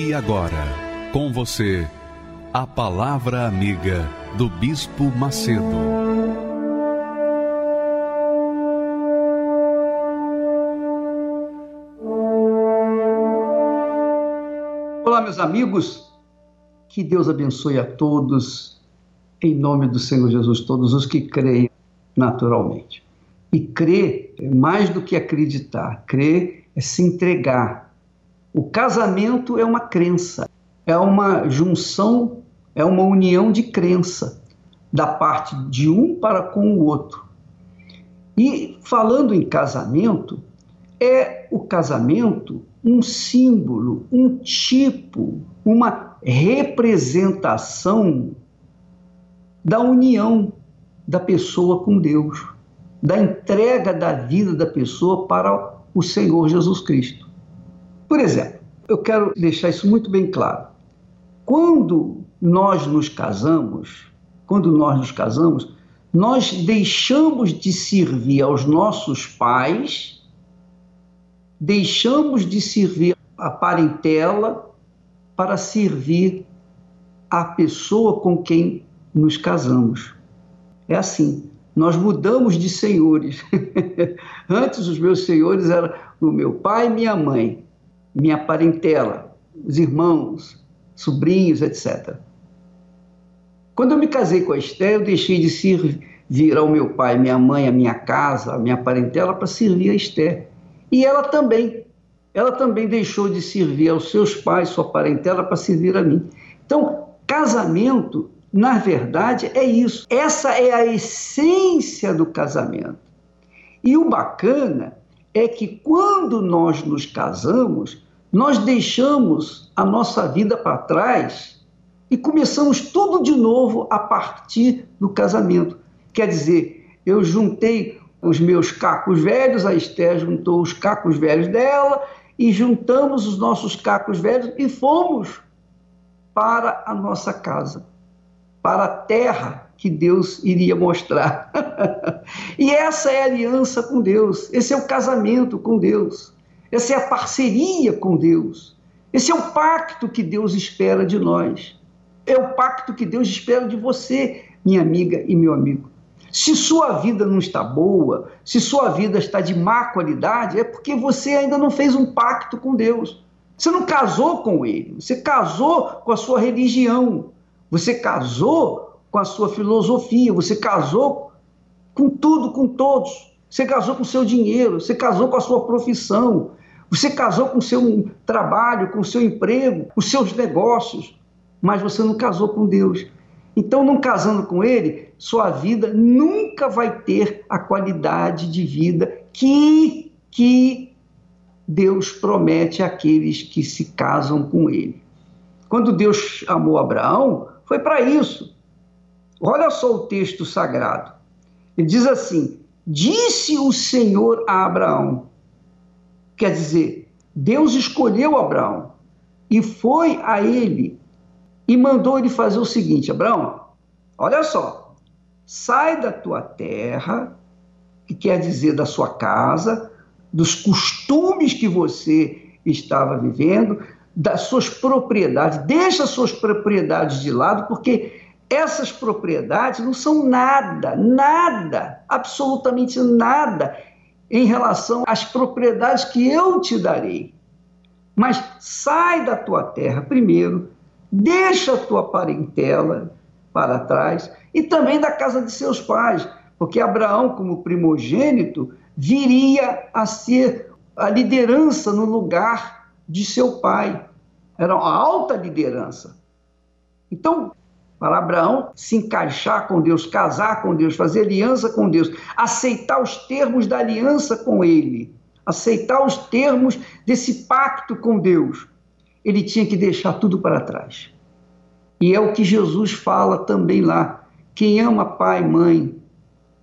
E agora, com você, a Palavra Amiga do Bispo Macedo. Olá, meus amigos, que Deus abençoe a todos, em nome do Senhor Jesus, todos os que creem naturalmente. E crer é mais do que acreditar, crer é se entregar o casamento é uma crença, é uma junção, é uma união de crença da parte de um para com o outro. E falando em casamento, é o casamento um símbolo, um tipo, uma representação da união da pessoa com Deus, da entrega da vida da pessoa para o Senhor Jesus Cristo. Por exemplo, eu quero deixar isso muito bem claro. Quando nós nos casamos, quando nós nos casamos, nós deixamos de servir aos nossos pais, deixamos de servir a parentela para servir a pessoa com quem nos casamos. É assim, nós mudamos de senhores. Antes os meus senhores eram o meu pai e minha mãe minha parentela, os irmãos, sobrinhos, etc. Quando eu me casei com a Esther, eu deixei de servir ao meu pai, minha mãe, a minha casa, a minha parentela para servir a Esther. E ela também. Ela também deixou de servir aos seus pais, sua parentela, para servir a mim. Então, casamento, na verdade, é isso. Essa é a essência do casamento. E o bacana é que quando nós nos casamos, nós deixamos a nossa vida para trás e começamos tudo de novo a partir do casamento. Quer dizer, eu juntei os meus cacos velhos, a Esther juntou os cacos velhos dela e juntamos os nossos cacos velhos e fomos para a nossa casa, para a terra que Deus iria mostrar. e essa é a aliança com Deus, esse é o casamento com Deus. Essa é a parceria com Deus. Esse é o pacto que Deus espera de nós. É o pacto que Deus espera de você, minha amiga e meu amigo. Se sua vida não está boa, se sua vida está de má qualidade, é porque você ainda não fez um pacto com Deus. Você não casou com Ele, você casou com a sua religião, você casou com a sua filosofia, você casou com tudo, com todos. Você casou com o seu dinheiro, você casou com a sua profissão, você casou com o seu trabalho, com o seu emprego, os seus negócios, mas você não casou com Deus. Então, não casando com Ele, sua vida nunca vai ter a qualidade de vida que, que Deus promete àqueles que se casam com Ele. Quando Deus amou Abraão, foi para isso. Olha só o texto sagrado. Ele diz assim: Disse o Senhor a Abraão, Quer dizer, Deus escolheu Abraão e foi a ele e mandou ele fazer o seguinte: Abraão, olha só, sai da tua terra, que quer dizer da sua casa, dos costumes que você estava vivendo, das suas propriedades, deixa as suas propriedades de lado, porque essas propriedades não são nada, nada, absolutamente nada em relação às propriedades que eu te darei. Mas sai da tua terra primeiro, deixa a tua parentela para trás e também da casa de seus pais, porque Abraão, como primogênito, viria a ser a liderança no lugar de seu pai. Era uma alta liderança. Então, para Abraão se encaixar com Deus, casar com Deus, fazer aliança com Deus, aceitar os termos da aliança com Ele, aceitar os termos desse pacto com Deus, ele tinha que deixar tudo para trás. E é o que Jesus fala também lá. Quem ama pai e mãe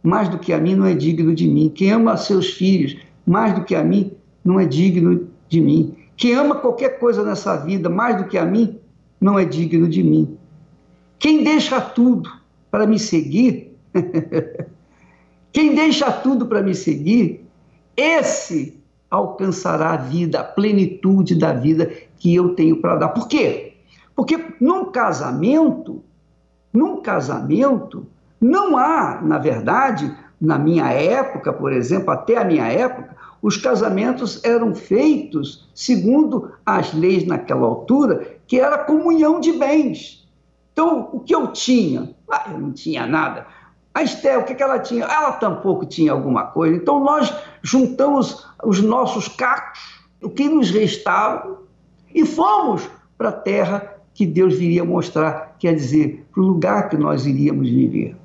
mais do que a mim não é digno de mim. Quem ama seus filhos mais do que a mim não é digno de mim. Quem ama qualquer coisa nessa vida mais do que a mim não é digno de mim. Quem deixa tudo para me seguir, quem deixa tudo para me seguir, esse alcançará a vida, a plenitude da vida que eu tenho para dar. Por quê? Porque num casamento, num casamento, não há, na verdade, na minha época, por exemplo, até a minha época, os casamentos eram feitos segundo as leis naquela altura, que era comunhão de bens. Então, o que eu tinha? Ah, eu não tinha nada. A Esther, o que, que ela tinha? Ela tampouco tinha alguma coisa. Então, nós juntamos os nossos cacos, o que nos restava, e fomos para a terra que Deus viria mostrar, quer dizer, para o lugar que nós iríamos viver.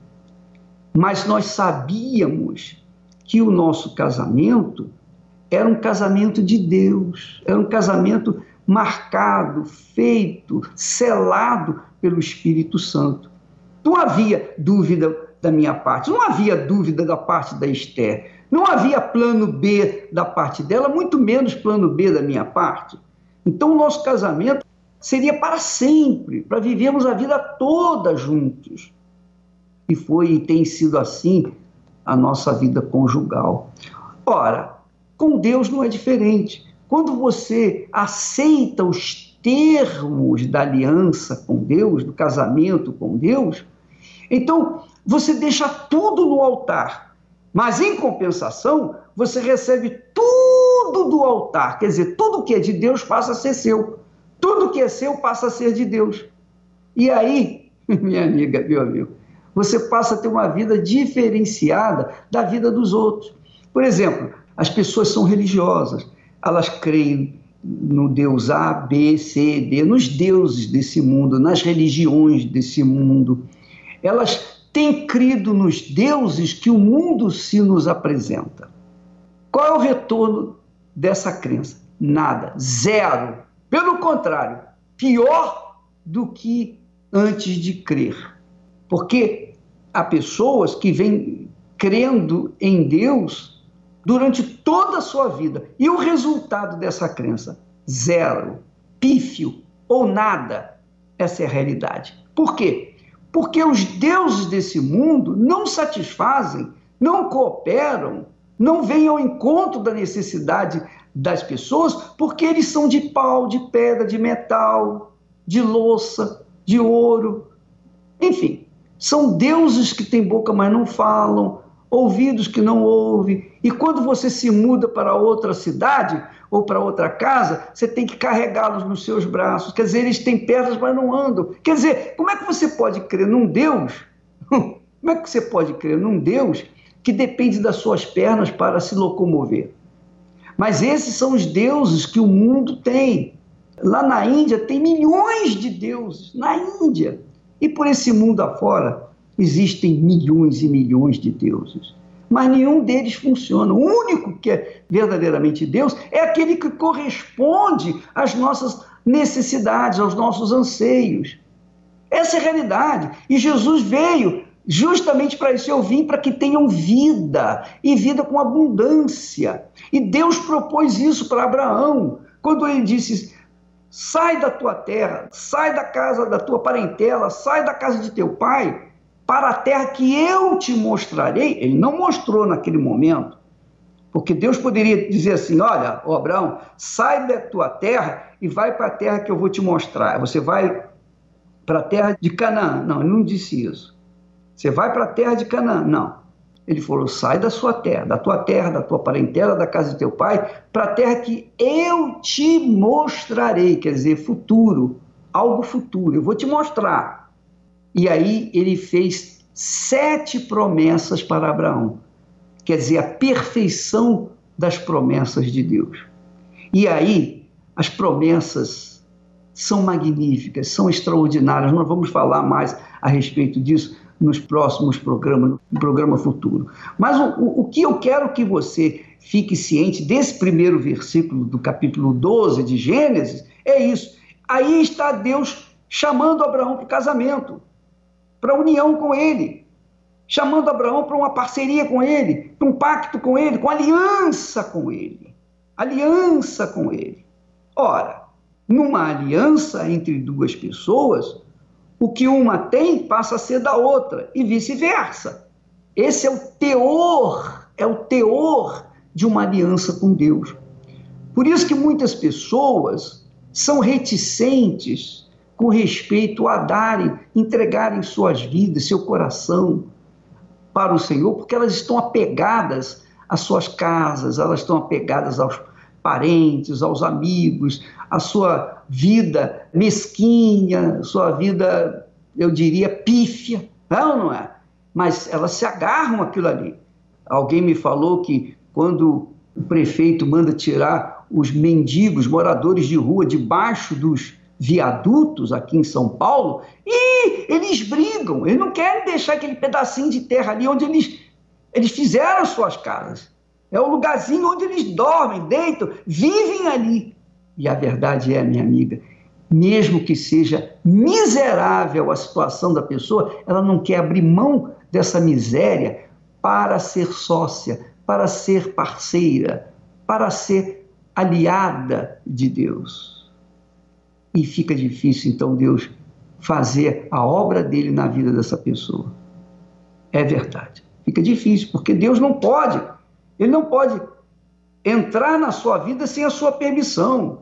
Mas nós sabíamos que o nosso casamento era um casamento de Deus, era um casamento marcado, feito, selado pelo Espírito Santo. Não havia dúvida da minha parte, não havia dúvida da parte da Esther, não havia plano B da parte dela, muito menos plano B da minha parte. Então, o nosso casamento seria para sempre, para vivermos a vida toda juntos. E foi e tem sido assim a nossa vida conjugal. Ora, com Deus não é diferente. Quando você aceita os termos da aliança com Deus, do casamento com Deus, então você deixa tudo no altar. Mas em compensação, você recebe tudo do altar. Quer dizer, tudo que é de Deus passa a ser seu. Tudo que é seu passa a ser de Deus. E aí, minha amiga, meu amigo, você passa a ter uma vida diferenciada da vida dos outros. Por exemplo, as pessoas são religiosas, elas creem no Deus A, B, C, D, nos deuses desse mundo, nas religiões desse mundo. Elas têm crido nos deuses que o mundo se nos apresenta. Qual é o retorno dessa crença? Nada, zero. Pelo contrário, pior do que antes de crer. Porque há pessoas que vêm crendo em Deus durante toda a sua vida. E o resultado dessa crença? Zero, pífio ou nada. Essa é a realidade. Por quê? Porque os deuses desse mundo não satisfazem, não cooperam, não vêm ao encontro da necessidade das pessoas, porque eles são de pau, de pedra, de metal, de louça, de ouro. Enfim, são deuses que têm boca, mas não falam, ouvidos que não ouvem. E quando você se muda para outra cidade ou para outra casa, você tem que carregá-los nos seus braços. Quer dizer, eles têm pernas, mas não andam. Quer dizer, como é que você pode crer num Deus? Como é que você pode crer num Deus que depende das suas pernas para se locomover? Mas esses são os deuses que o mundo tem. Lá na Índia tem milhões de deuses, na Índia. E por esse mundo afora existem milhões e milhões de deuses. Mas nenhum deles funciona. O único que é verdadeiramente Deus é aquele que corresponde às nossas necessidades, aos nossos anseios. Essa é a realidade. E Jesus veio Justamente para isso eu vim para que tenham vida e vida com abundância. E Deus propôs isso para Abraão, quando ele disse: sai da tua terra, sai da casa da tua parentela, sai da casa de teu pai, para a terra que eu te mostrarei. Ele não mostrou naquele momento, porque Deus poderia dizer assim: olha, Abraão, sai da tua terra e vai para a terra que eu vou te mostrar. Você vai para a terra de Canaã. Não, ele não disse isso. Você vai para a terra de Canaã. Não. Ele falou: sai da sua terra, da tua terra, da tua parentela, da casa de teu pai, para a terra que eu te mostrarei. Quer dizer, futuro, algo futuro. Eu vou te mostrar. E aí ele fez sete promessas para Abraão. Quer dizer, a perfeição das promessas de Deus. E aí, as promessas são magníficas, são extraordinárias. Nós vamos falar mais a respeito disso nos próximos programas, no programa futuro. Mas o, o, o que eu quero que você fique ciente desse primeiro versículo do capítulo 12 de Gênesis, é isso. Aí está Deus chamando Abraão para o casamento, para união com ele, chamando Abraão para uma parceria com ele, para um pacto com ele, com aliança com ele. Aliança com ele. Ora, numa aliança entre duas pessoas, o que uma tem passa a ser da outra e vice-versa. Esse é o teor, é o teor de uma aliança com Deus. Por isso que muitas pessoas são reticentes com respeito a darem, entregarem suas vidas, seu coração para o Senhor, porque elas estão apegadas às suas casas, elas estão apegadas aos parentes, aos amigos, à sua vida mesquinha, sua vida, eu diria, pífia. Não, não é? Mas elas se agarram aquilo ali. Alguém me falou que quando o prefeito manda tirar os mendigos, moradores de rua, debaixo dos viadutos aqui em São Paulo, e eles brigam, eles não querem deixar aquele pedacinho de terra ali onde eles, eles fizeram suas casas. É o lugarzinho onde eles dormem, deitam, vivem ali. E a verdade é, minha amiga, mesmo que seja miserável a situação da pessoa, ela não quer abrir mão dessa miséria para ser sócia, para ser parceira, para ser aliada de Deus. E fica difícil, então, Deus fazer a obra dele na vida dessa pessoa. É verdade. Fica difícil, porque Deus não pode, ele não pode entrar na sua vida sem a sua permissão.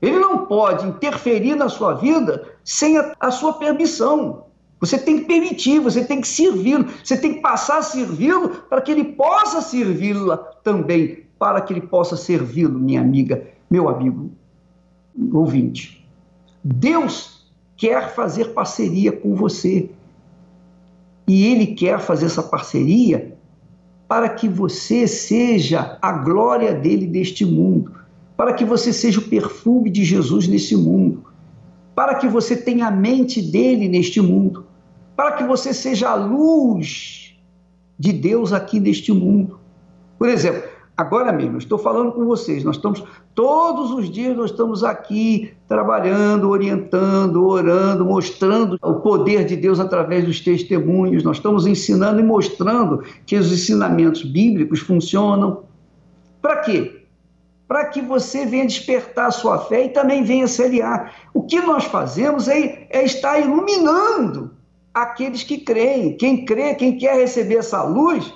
Ele não pode interferir na sua vida sem a, a sua permissão. Você tem que permitir, você tem que servi-lo, você tem que passar a servi-lo para que ele possa servi-la também, para que ele possa servi-lo, minha amiga, meu amigo ouvinte. Deus quer fazer parceria com você. E ele quer fazer essa parceria para que você seja a glória dele deste mundo, para que você seja o perfume de Jesus nesse mundo, para que você tenha a mente dele neste mundo para que você seja a luz de Deus aqui neste mundo. Por exemplo, agora mesmo, estou falando com vocês, nós estamos, todos os dias nós estamos aqui trabalhando, orientando, orando, mostrando o poder de Deus através dos testemunhos, nós estamos ensinando e mostrando que os ensinamentos bíblicos funcionam. Para quê? Para que você venha despertar a sua fé e também venha se aliar. O que nós fazemos é, é estar iluminando aqueles que creem. Quem crê, quem quer receber essa luz,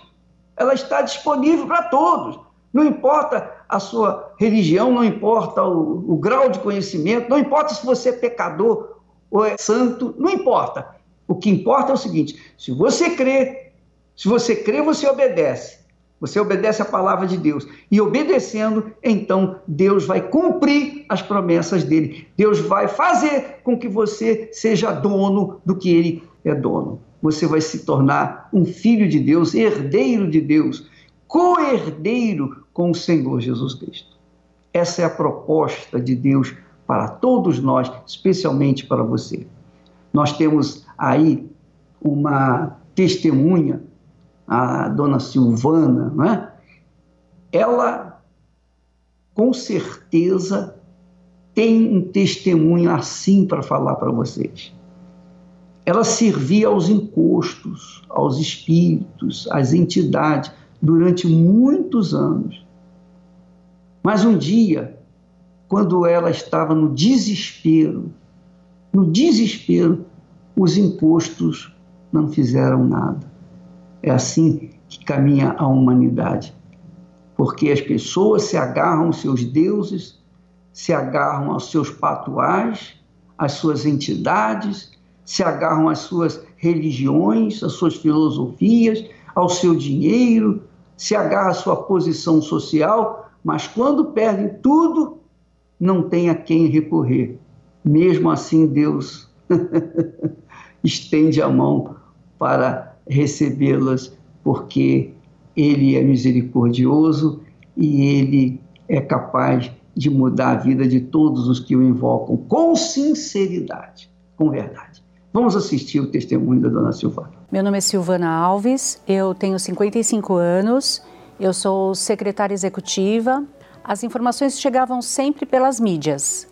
ela está disponível para todos. Não importa a sua religião, não importa o, o, grau de conhecimento, não importa se você é pecador ou é santo, não importa. O que importa é o seguinte: se você crê, se você crê, você obedece. Você obedece a palavra de Deus. E obedecendo, então Deus vai cumprir as promessas dele. Deus vai fazer com que você seja dono do que ele é dono. Você vai se tornar um filho de Deus, herdeiro de Deus, co-herdeiro com o Senhor Jesus Cristo. Essa é a proposta de Deus para todos nós, especialmente para você. Nós temos aí uma testemunha, a dona Silvana, não é? Ela, com certeza, tem um testemunho assim para falar para vocês ela servia aos encostos, aos espíritos, às entidades, durante muitos anos. Mas um dia, quando ela estava no desespero, no desespero, os encostos não fizeram nada. É assim que caminha a humanidade. Porque as pessoas se agarram aos seus deuses, se agarram aos seus patuais, às suas entidades, se agarram às suas religiões, às suas filosofias, ao seu dinheiro, se agarram à sua posição social, mas quando perdem tudo, não tem a quem recorrer. Mesmo assim, Deus estende a mão para recebê-las, porque Ele é misericordioso e Ele é capaz de mudar a vida de todos os que o invocam com sinceridade, com verdade. Vamos assistir o testemunho da dona Silvana. Meu nome é Silvana Alves, eu tenho 55 anos Eu sou secretária executiva. As informações chegavam sempre pelas mídias,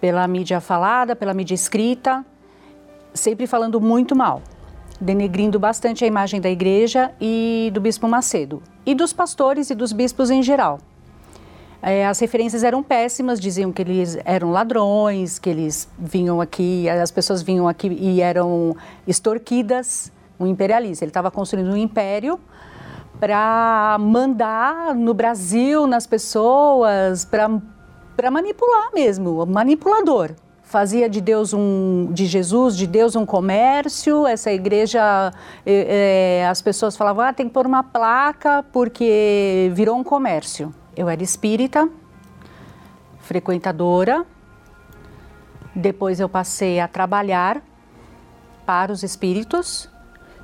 pela mídia falada, pela mídia escrita, sempre falando muito mal, denegrindo bastante a imagem da igreja e do bispo Macedo, e dos pastores e dos bispos em geral. É, as referências eram péssimas, diziam que eles eram ladrões, que eles vinham aqui, as pessoas vinham aqui e eram extorquidas, um imperialista. Ele estava construindo um império para mandar no Brasil, nas pessoas, para manipular mesmo, manipulador. Fazia de Deus um, de Jesus, de Deus um comércio. Essa igreja, é, é, as pessoas falavam, ah, tem que pôr uma placa porque virou um comércio. Eu era espírita, frequentadora. Depois eu passei a trabalhar para os espíritos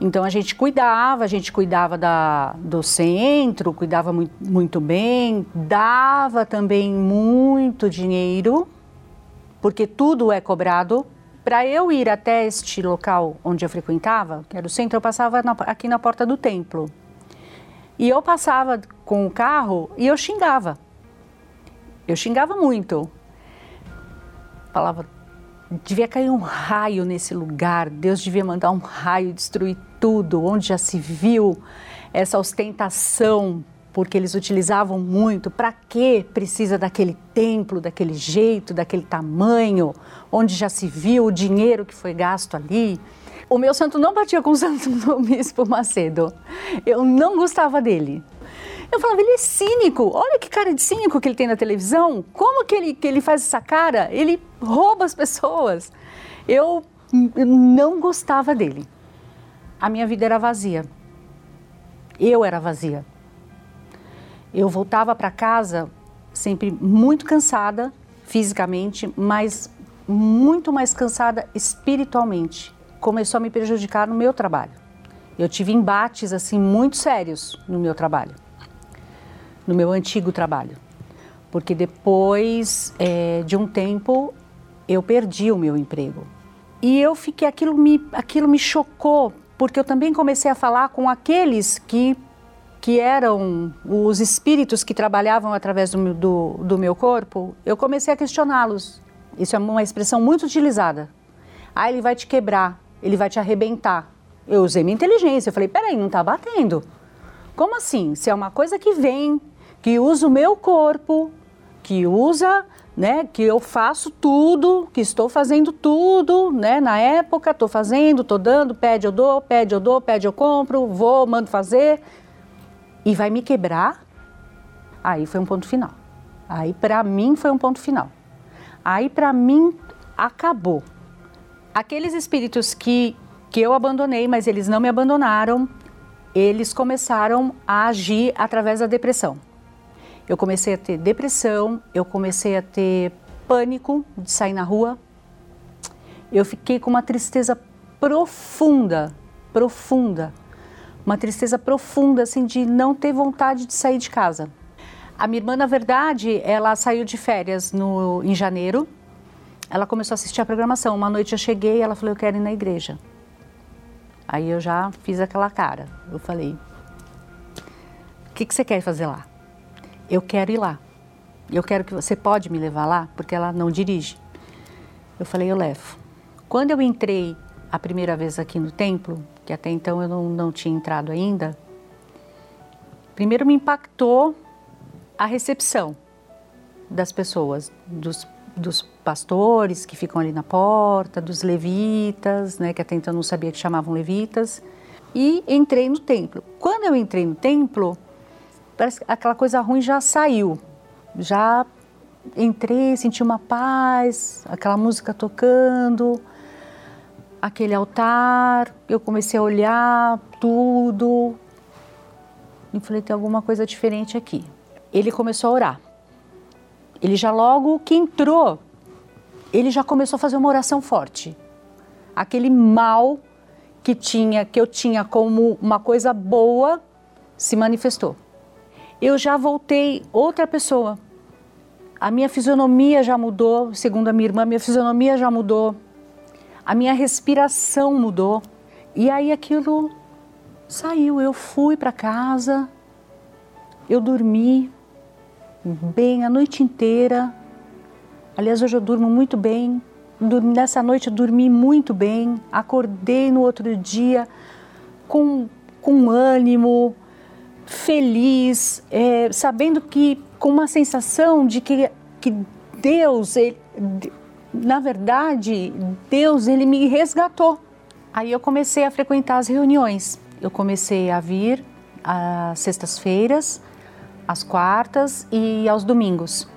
então a gente cuidava, a gente cuidava da, do centro, cuidava muito, muito bem, dava também muito dinheiro, porque tudo é cobrado. Para eu ir até este local onde eu frequentava, que era o centro, eu passava na, aqui na porta do templo. E eu passava com o carro e eu xingava. Eu xingava muito. Falava, devia cair um raio nesse lugar, Deus devia mandar um raio destruir tudo, onde já se viu essa ostentação, porque eles utilizavam muito. Para que precisa daquele templo, daquele jeito, daquele tamanho, onde já se viu o dinheiro que foi gasto ali? O meu santo não batia com o santo do bispo Macedo. Eu não gostava dele. Eu falava, ele é cínico. Olha que cara de cínico que ele tem na televisão. Como que ele, que ele faz essa cara? Ele rouba as pessoas. Eu, eu não gostava dele a minha vida era vazia. Eu era vazia. Eu voltava para casa sempre muito cansada fisicamente, mas muito mais cansada espiritualmente. Começou a me prejudicar no meu trabalho. Eu tive embates assim muito sérios no meu trabalho, no meu antigo trabalho, porque depois é, de um tempo eu perdi o meu emprego e eu fiquei aquilo me aquilo me chocou porque eu também comecei a falar com aqueles que, que eram os espíritos que trabalhavam através do, do, do meu corpo, eu comecei a questioná-los. Isso é uma expressão muito utilizada. Ah, ele vai te quebrar, ele vai te arrebentar. Eu usei minha inteligência, eu falei, peraí, não está batendo. Como assim? Se é uma coisa que vem, que usa o meu corpo, que usa né, que eu faço tudo, que estou fazendo tudo, né, na época estou fazendo, estou dando, pede eu dou, pede eu dou, pede eu compro, vou, mando fazer e vai me quebrar. Aí foi um ponto final. Aí para mim foi um ponto final. Aí para mim acabou. Aqueles espíritos que que eu abandonei, mas eles não me abandonaram, eles começaram a agir através da depressão. Eu comecei a ter depressão, eu comecei a ter pânico de sair na rua. Eu fiquei com uma tristeza profunda, profunda. Uma tristeza profunda, assim, de não ter vontade de sair de casa. A minha irmã, na verdade, ela saiu de férias no, em janeiro. Ela começou a assistir a programação. Uma noite eu cheguei e ela falou: Eu quero ir na igreja. Aí eu já fiz aquela cara. Eu falei: O que, que você quer fazer lá? eu quero ir lá. Eu quero que você pode me levar lá, porque ela não dirige. Eu falei, eu levo. Quando eu entrei a primeira vez aqui no templo, que até então eu não, não tinha entrado ainda, primeiro me impactou a recepção das pessoas, dos, dos pastores que ficam ali na porta, dos levitas, né, que até então não sabia que chamavam levitas, e entrei no templo. Quando eu entrei no templo, parece que aquela coisa ruim já saiu. Já entrei, senti uma paz, aquela música tocando, aquele altar, eu comecei a olhar tudo. E falei, tem alguma coisa diferente aqui. Ele começou a orar. Ele já logo que entrou, ele já começou a fazer uma oração forte. Aquele mal que tinha, que eu tinha como uma coisa boa, se manifestou eu já voltei outra pessoa. A minha fisionomia já mudou, segundo a minha irmã, minha fisionomia já mudou. A minha respiração mudou. E aí aquilo saiu. Eu fui para casa eu dormi bem a noite inteira. Aliás, hoje eu durmo muito bem. Nessa noite eu dormi muito bem. Acordei no outro dia com, com ânimo, feliz, é, sabendo que com uma sensação de que, que Deus, ele, na verdade, Deus ele me resgatou. Aí eu comecei a frequentar as reuniões. Eu comecei a vir às sextas-feiras às quartas e aos domingos.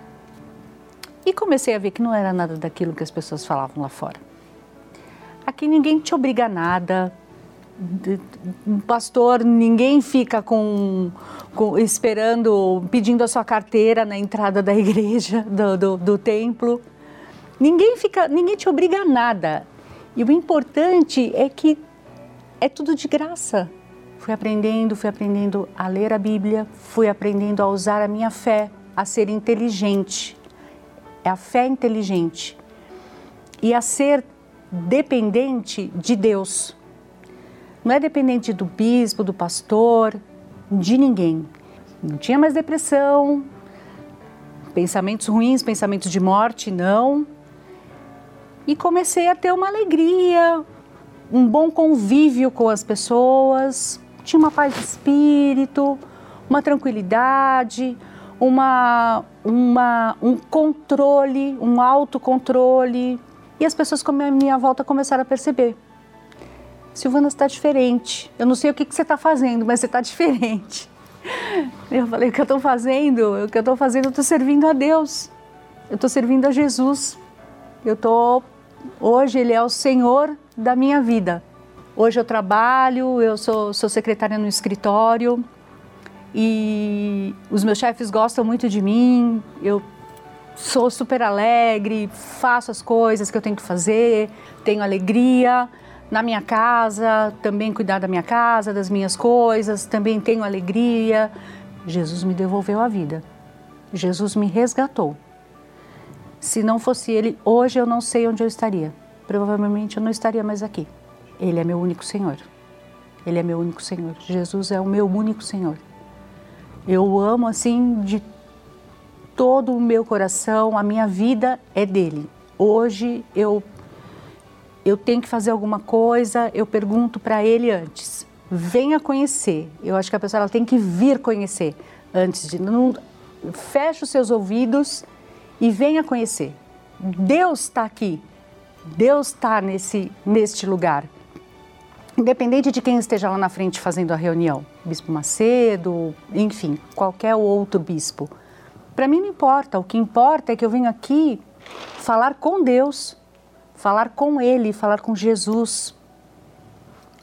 E comecei a ver que não era nada daquilo que as pessoas falavam lá fora. Aqui ninguém te obriga a nada. Pastor, ninguém fica com, com, esperando, pedindo a sua carteira na entrada da igreja, do, do, do templo. Ninguém fica, ninguém te obriga a nada. E o importante é que é tudo de graça. Fui aprendendo, fui aprendendo a ler a Bíblia, fui aprendendo a usar a minha fé, a ser inteligente. É a fé inteligente. E a ser dependente de Deus. Não é dependente do bispo, do pastor, de ninguém. Não tinha mais depressão, pensamentos ruins, pensamentos de morte, não. E comecei a ter uma alegria, um bom convívio com as pessoas, tinha uma paz de espírito, uma tranquilidade, uma, uma, um controle, um autocontrole. E as pessoas com a minha volta começaram a perceber. Silvana, está diferente. Eu não sei o que, que você está fazendo, mas você está diferente. Eu falei, o que eu estou fazendo? O que eu estou fazendo, eu estou servindo a Deus. Eu estou servindo a Jesus. Eu estou... Hoje Ele é o Senhor da minha vida. Hoje eu trabalho, eu sou, sou secretária no escritório e os meus chefes gostam muito de mim. Eu sou super alegre, faço as coisas que eu tenho que fazer, tenho alegria na minha casa, também cuidar da minha casa, das minhas coisas, também tenho alegria. Jesus me devolveu a vida. Jesus me resgatou. Se não fosse ele, hoje eu não sei onde eu estaria. Provavelmente eu não estaria mais aqui. Ele é meu único Senhor. Ele é meu único Senhor. Jesus é o meu único Senhor. Eu amo assim de todo o meu coração, a minha vida é dele. Hoje eu eu tenho que fazer alguma coisa, eu pergunto para ele antes. Venha conhecer. Eu acho que a pessoa ela tem que vir conhecer antes de não feche os seus ouvidos e venha conhecer. Deus está aqui. Deus está nesse neste lugar independente de quem esteja lá na frente fazendo a reunião, Bispo Macedo, enfim, qualquer outro bispo. Para mim não importa, o que importa é que eu venho aqui falar com Deus, falar com Ele, falar com Jesus.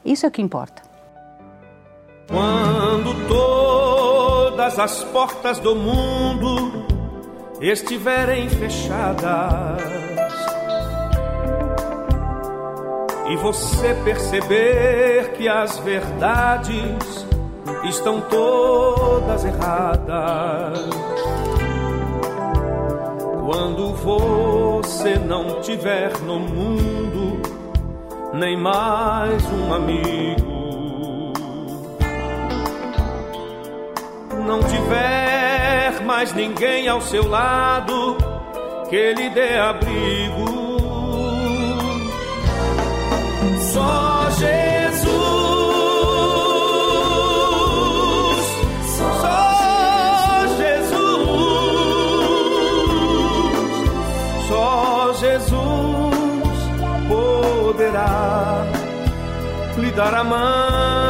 Isso é o que importa. Quando todas as portas do mundo estiverem fechadas, e você perceber que as verdades estão todas erradas. Quando você não tiver no mundo nem mais um amigo, não tiver mais ninguém ao seu lado que lhe dê abrigo só Jesus. Só Jesus. Só Jesus poderá lhe dar a mão.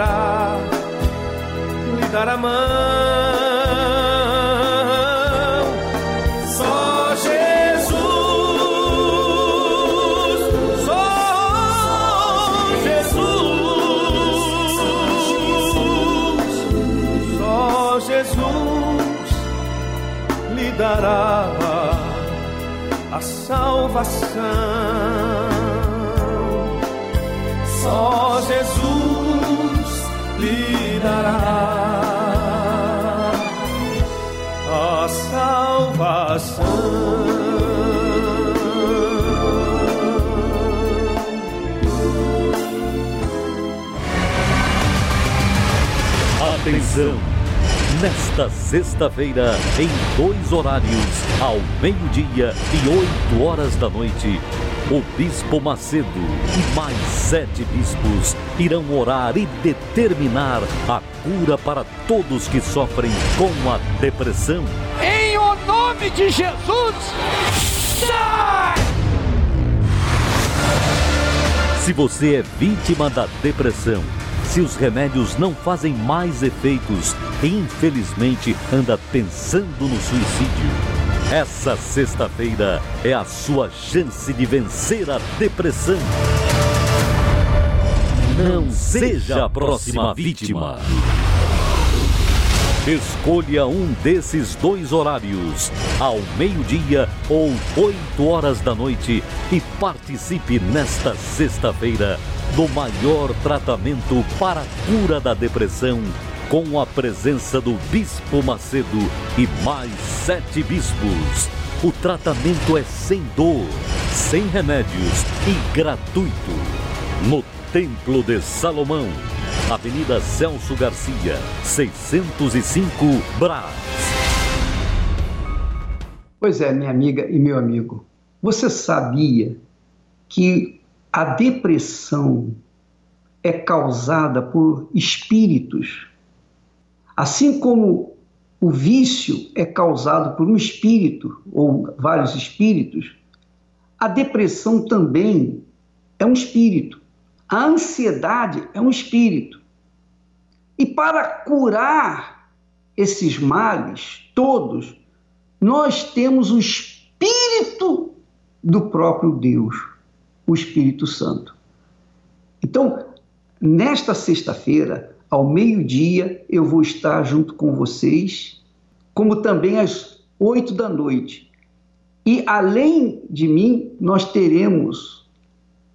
Poderá lhe dar a mão. Só Jesus, só Jesus, só Jesus lhe dará a salvação. Só Jesus dará a salvação. Atenção! Nesta sexta-feira, em dois horários, ao meio-dia e oito horas da noite, o Bispo Macedo e mais sete bispos irão orar e determinar a cura para todos que sofrem com a depressão. Em o nome de Jesus, sai! Se você é vítima da depressão, se os remédios não fazem mais efeitos e infelizmente anda pensando no suicídio, essa sexta-feira é a sua chance de vencer a depressão. Não seja a próxima vítima. Escolha um desses dois horários, ao meio-dia ou 8 horas da noite, e participe nesta sexta-feira do maior tratamento para a cura da depressão com a presença do Bispo Macedo e mais sete bispos. O tratamento é sem dor, sem remédios e gratuito. No Templo de Salomão, Avenida Celso Garcia, 605 Brás. Pois é, minha amiga e meu amigo, você sabia que a depressão é causada por espíritos Assim como o vício é causado por um espírito ou vários espíritos, a depressão também é um espírito. A ansiedade é um espírito. E para curar esses males todos, nós temos o espírito do próprio Deus, o Espírito Santo. Então, nesta sexta-feira, ao meio-dia eu vou estar junto com vocês, como também às oito da noite. E além de mim, nós teremos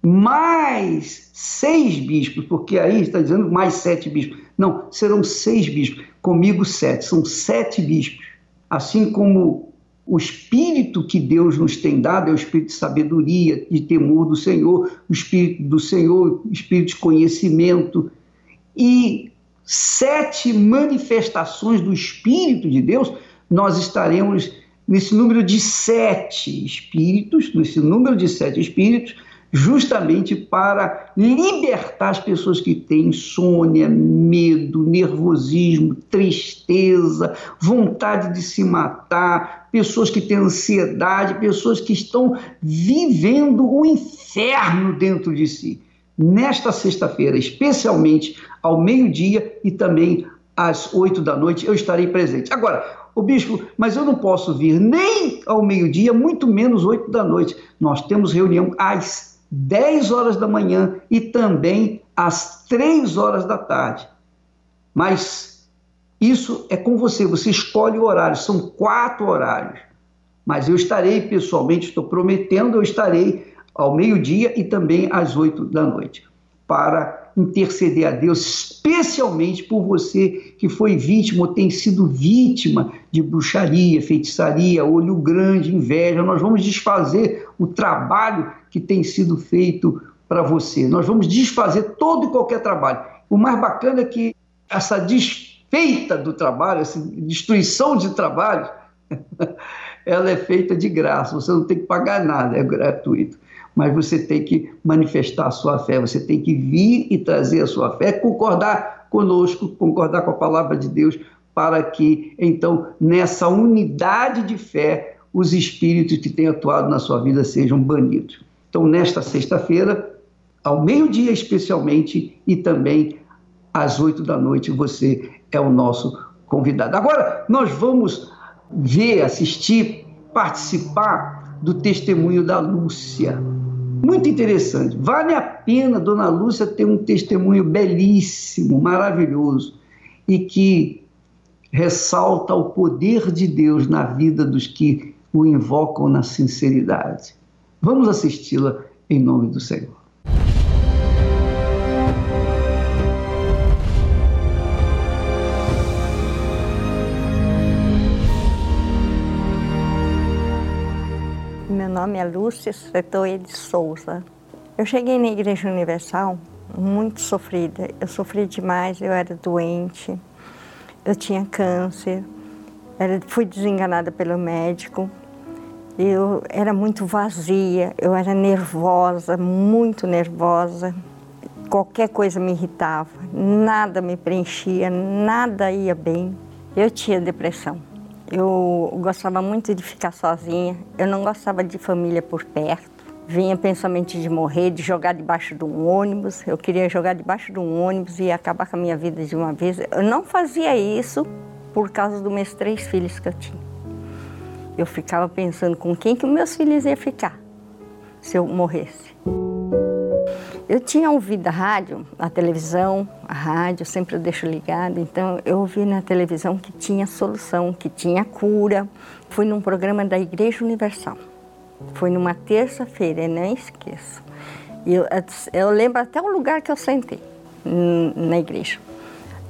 mais seis bispos, porque aí está dizendo mais sete bispos. Não, serão seis bispos, comigo sete, são sete bispos. Assim como o espírito que Deus nos tem dado é o espírito de sabedoria, de temor do Senhor, o espírito do Senhor, o espírito de conhecimento, e sete manifestações do Espírito de Deus, nós estaremos nesse número de sete espíritos, nesse número de sete espíritos, justamente para libertar as pessoas que têm insônia, medo, nervosismo, tristeza, vontade de se matar, pessoas que têm ansiedade, pessoas que estão vivendo o inferno dentro de si nesta sexta-feira, especialmente ao meio-dia e também às oito da noite, eu estarei presente. Agora, o bispo, mas eu não posso vir nem ao meio-dia, muito menos oito da noite. Nós temos reunião às dez horas da manhã e também às três horas da tarde. Mas isso é com você, você escolhe o horário, são quatro horários. Mas eu estarei pessoalmente, estou prometendo, eu estarei ao meio-dia e também às oito da noite, para interceder a Deus, especialmente por você que foi vítima ou tem sido vítima de bruxaria, feitiçaria, olho grande, inveja. Nós vamos desfazer o trabalho que tem sido feito para você. Nós vamos desfazer todo e qualquer trabalho. O mais bacana é que essa desfeita do trabalho, essa destruição de trabalho, ela é feita de graça. Você não tem que pagar nada, é gratuito. Mas você tem que manifestar a sua fé, você tem que vir e trazer a sua fé, concordar conosco, concordar com a palavra de Deus, para que, então, nessa unidade de fé, os espíritos que têm atuado na sua vida sejam banidos. Então, nesta sexta-feira, ao meio-dia especialmente, e também às oito da noite, você é o nosso convidado. Agora, nós vamos ver, assistir, participar do testemunho da Lúcia. Muito interessante. Vale a pena Dona Lúcia ter um testemunho belíssimo, maravilhoso e que ressalta o poder de Deus na vida dos que o invocam na sinceridade. Vamos assisti-la em nome do Senhor. Nome é Lúcia Setoe de Souza. Eu cheguei na Igreja Universal muito sofrida. Eu sofri demais, eu era doente, eu tinha câncer, era, fui desenganada pelo médico, eu era muito vazia, eu era nervosa, muito nervosa. Qualquer coisa me irritava, nada me preenchia, nada ia bem. Eu tinha depressão. Eu gostava muito de ficar sozinha, eu não gostava de família por perto. Vinha pensamento de morrer, de jogar debaixo de um ônibus. Eu queria jogar debaixo de um ônibus e acabar com a minha vida de uma vez. Eu não fazia isso por causa dos meus três filhos que eu tinha eu ficava pensando com quem que meus filhos iam ficar se eu morresse. Eu tinha ouvido a rádio, a televisão, a rádio, sempre eu deixo ligado, então eu ouvi na televisão que tinha solução, que tinha cura. Fui num programa da Igreja Universal. Foi numa terça-feira, eu nem esqueço. Eu, eu lembro até o lugar que eu sentei na igreja.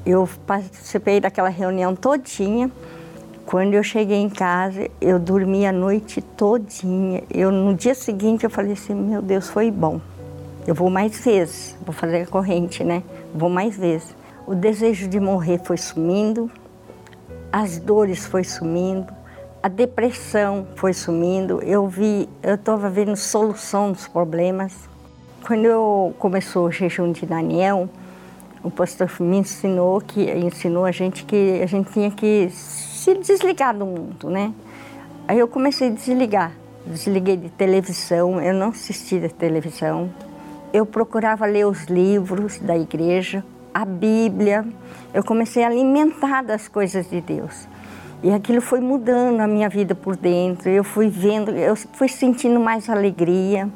Eu participei daquela reunião todinha. Quando eu cheguei em casa, eu dormi a noite todinha. Eu, no dia seguinte eu falei assim, meu Deus, foi bom. Eu vou mais vezes, vou fazer a corrente, né? Vou mais vezes. O desejo de morrer foi sumindo, as dores foi sumindo, a depressão foi sumindo. Eu vi, eu estava vendo solução dos problemas. Quando eu começou o jejum de Daniel, o pastor me ensinou que ensinou a gente que a gente tinha que se desligar do mundo, né? Aí eu comecei a desligar. Desliguei de televisão, eu não assistia televisão. Eu procurava ler os livros da igreja, a Bíblia. Eu comecei a alimentar das coisas de Deus. E aquilo foi mudando a minha vida por dentro. Eu fui vendo, eu fui sentindo mais alegria.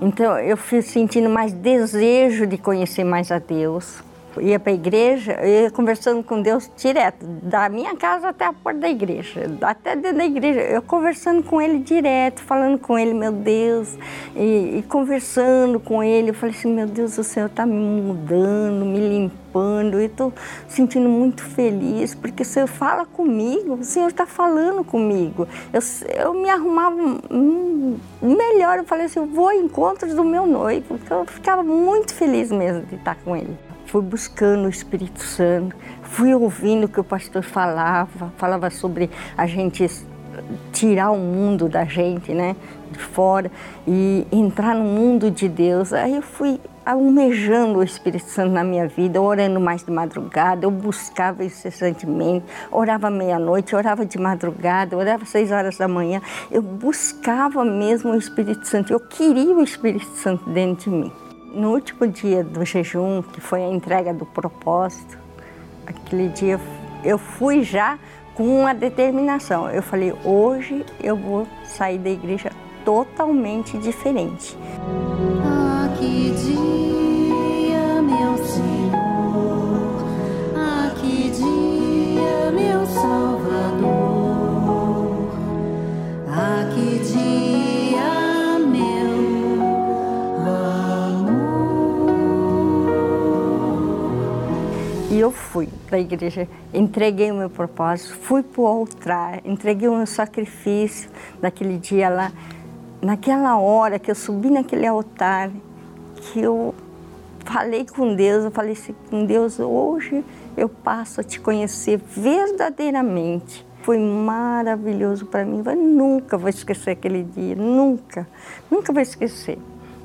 Então eu fui sentindo mais desejo de conhecer mais a Deus ia para a igreja, ia conversando com Deus direto, da minha casa até a porta da igreja, até dentro da igreja, eu conversando com Ele direto, falando com Ele, meu Deus, e, e conversando com Ele. Eu falei assim, meu Deus, o Senhor está me mudando, me limpando, e estou sentindo muito feliz, porque o Senhor fala comigo, o Senhor está falando comigo. Eu, eu me arrumava melhor, eu falei assim, eu vou ao encontro do meu noivo, porque eu ficava muito feliz mesmo de estar com ele fui buscando o Espírito Santo, fui ouvindo o que o pastor falava, falava sobre a gente tirar o mundo da gente, né, de fora e entrar no mundo de Deus. Aí eu fui almejando o Espírito Santo na minha vida, orando mais de madrugada, eu buscava incessantemente, orava meia-noite, orava de madrugada, orava seis horas da manhã, eu buscava mesmo o Espírito Santo, eu queria o Espírito Santo dentro de mim. No último dia do jejum, que foi a entrega do propósito, aquele dia eu fui já com uma determinação. Eu falei, hoje eu vou sair da igreja totalmente diferente. Ah, que dia, meu Senhor, que dia, meu Salvador, que dia. E eu fui para a igreja, entreguei o meu propósito, fui para o altar, entreguei o meu sacrifício naquele dia lá. Naquela hora que eu subi naquele altar, que eu falei com Deus, eu falei assim, com Deus, hoje eu passo a te conhecer verdadeiramente. Foi maravilhoso para mim, eu nunca vou esquecer aquele dia, nunca, nunca vou esquecer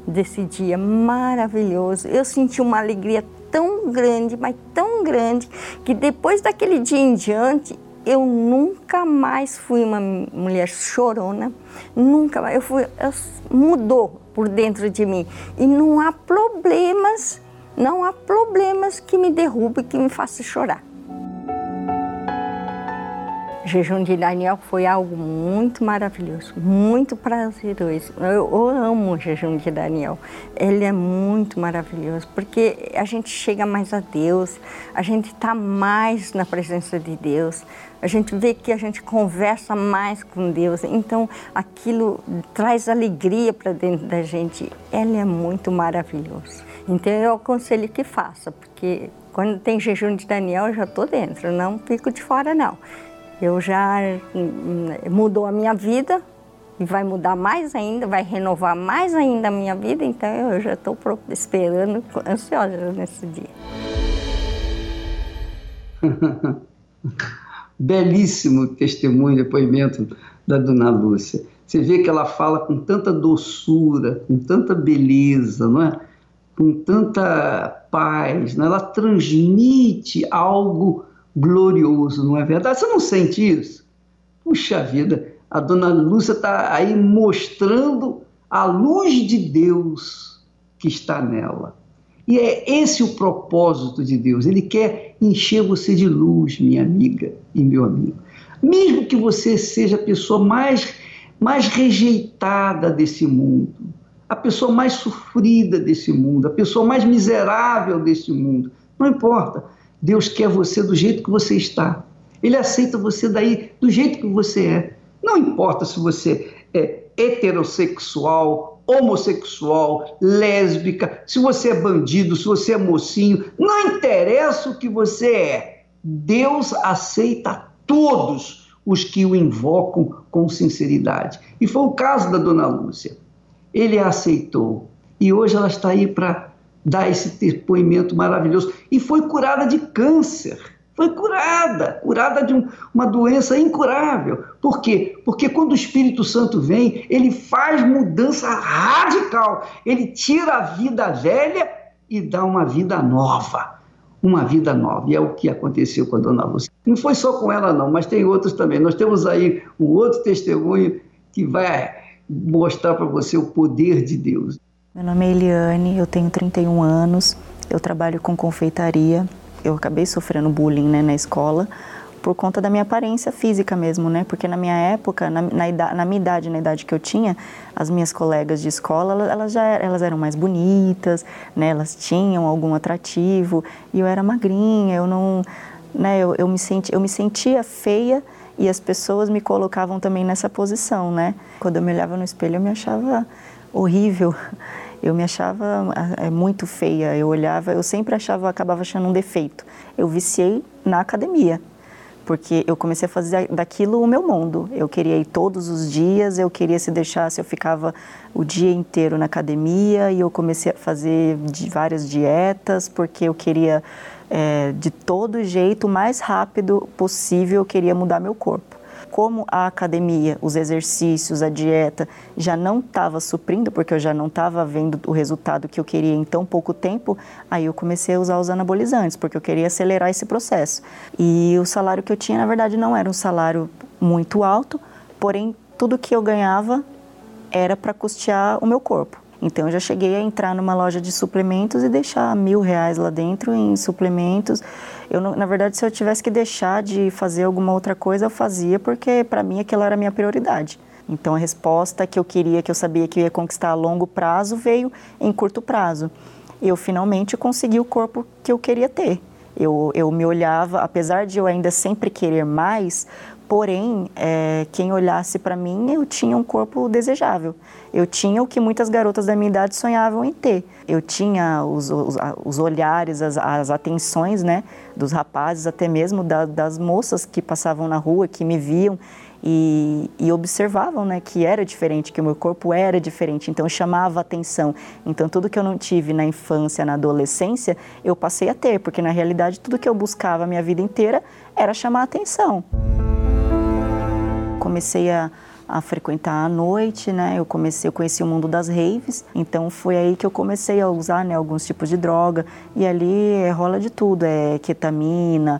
desse dia maravilhoso. Eu senti uma alegria tão grande, mas tão grande, que depois daquele dia em diante, eu nunca mais fui uma mulher chorona, nunca mais. Eu fui, eu, mudou por dentro de mim. E não há problemas, não há problemas que me derrubem, que me façam chorar. Jejum de Daniel foi algo muito maravilhoso, muito prazeroso. Eu, eu amo o jejum de Daniel. Ele é muito maravilhoso, porque a gente chega mais a Deus, a gente está mais na presença de Deus, a gente vê que a gente conversa mais com Deus, então aquilo traz alegria para dentro da gente. Ele é muito maravilhoso. Então eu aconselho que faça, porque quando tem jejum de Daniel eu já estou dentro, não fico de fora não. Eu já hum, mudou a minha vida e vai mudar mais ainda, vai renovar mais ainda a minha vida, então eu já estou esperando, ansiosa nesse dia. Belíssimo testemunho, depoimento da dona Lúcia. Você vê que ela fala com tanta doçura, com tanta beleza, não é? com tanta paz, né? ela transmite algo glorioso, não é verdade? Você não sente isso? Puxa vida, a dona Lúcia está aí mostrando a luz de Deus que está nela. E é esse o propósito de Deus. Ele quer encher você de luz, minha amiga e meu amigo. Mesmo que você seja a pessoa mais, mais rejeitada desse mundo, a pessoa mais sofrida desse mundo, a pessoa mais miserável desse mundo, não importa. Deus quer você do jeito que você está. Ele aceita você daí do jeito que você é. Não importa se você é heterossexual, homossexual, lésbica, se você é bandido, se você é mocinho, não interessa o que você é. Deus aceita todos os que o invocam com sinceridade. E foi o caso da dona Lúcia. Ele a aceitou. E hoje ela está aí para dar esse depoimento maravilhoso. E foi curada de câncer. Foi curada, curada de um, uma doença incurável. Por quê? Porque quando o Espírito Santo vem, ele faz mudança radical. Ele tira a vida velha e dá uma vida nova. Uma vida nova. E é o que aconteceu com a dona Lúcia. Não foi só com ela, não, mas tem outros também. Nós temos aí um outro testemunho que vai mostrar para você o poder de Deus. Meu nome é Eliane, eu tenho 31 anos, eu trabalho com confeitaria. Eu acabei sofrendo bullying né, na escola por conta da minha aparência física mesmo, né? Porque na minha época, na, na, idade, na minha idade, na idade que eu tinha, as minhas colegas de escola, elas já elas eram mais bonitas, né? Elas tinham algum atrativo e eu era magrinha, eu não, né? Eu, eu me senti, eu me sentia feia e as pessoas me colocavam também nessa posição, né? Quando eu me olhava no espelho, eu me achava horrível. Eu me achava é, muito feia. Eu olhava, eu sempre achava, acabava achando um defeito. Eu viciei na academia, porque eu comecei a fazer daquilo o meu mundo. Eu queria ir todos os dias, eu queria se deixasse, eu ficava o dia inteiro na academia e eu comecei a fazer várias dietas, porque eu queria, é, de todo jeito, o mais rápido possível, eu queria mudar meu corpo como a academia, os exercícios, a dieta já não estava suprindo, porque eu já não estava vendo o resultado que eu queria em tão pouco tempo, aí eu comecei a usar os anabolizantes, porque eu queria acelerar esse processo. E o salário que eu tinha, na verdade, não era um salário muito alto, porém, tudo que eu ganhava era para custear o meu corpo. Então, eu já cheguei a entrar numa loja de suplementos e deixar mil reais lá dentro em suplementos. Eu, na verdade, se eu tivesse que deixar de fazer alguma outra coisa, eu fazia, porque para mim aquilo era a minha prioridade. Então, a resposta que eu queria, que eu sabia que eu ia conquistar a longo prazo, veio em curto prazo. Eu finalmente consegui o corpo que eu queria ter. Eu, eu me olhava, apesar de eu ainda sempre querer mais, Porém, é, quem olhasse para mim, eu tinha um corpo desejável. Eu tinha o que muitas garotas da minha idade sonhavam em ter. Eu tinha os, os, os olhares, as, as, atenções né, dos rapazes, até mesmo da, das moças que passavam na rua, que me viam e, e, observavam né, que era diferente, que o meu corpo era diferente, então chamava atenção. Então tudo que eu não tive na infância, na adolescência, eu passei a ter, porque na realidade tudo que eu buscava a minha vida inteira era chamar atenção. Comecei a, a frequentar à noite, né? Eu comecei, eu conheci o mundo das raves, então foi aí que eu comecei a usar, né, alguns tipos de droga e ali é, rola de tudo, é ketamina,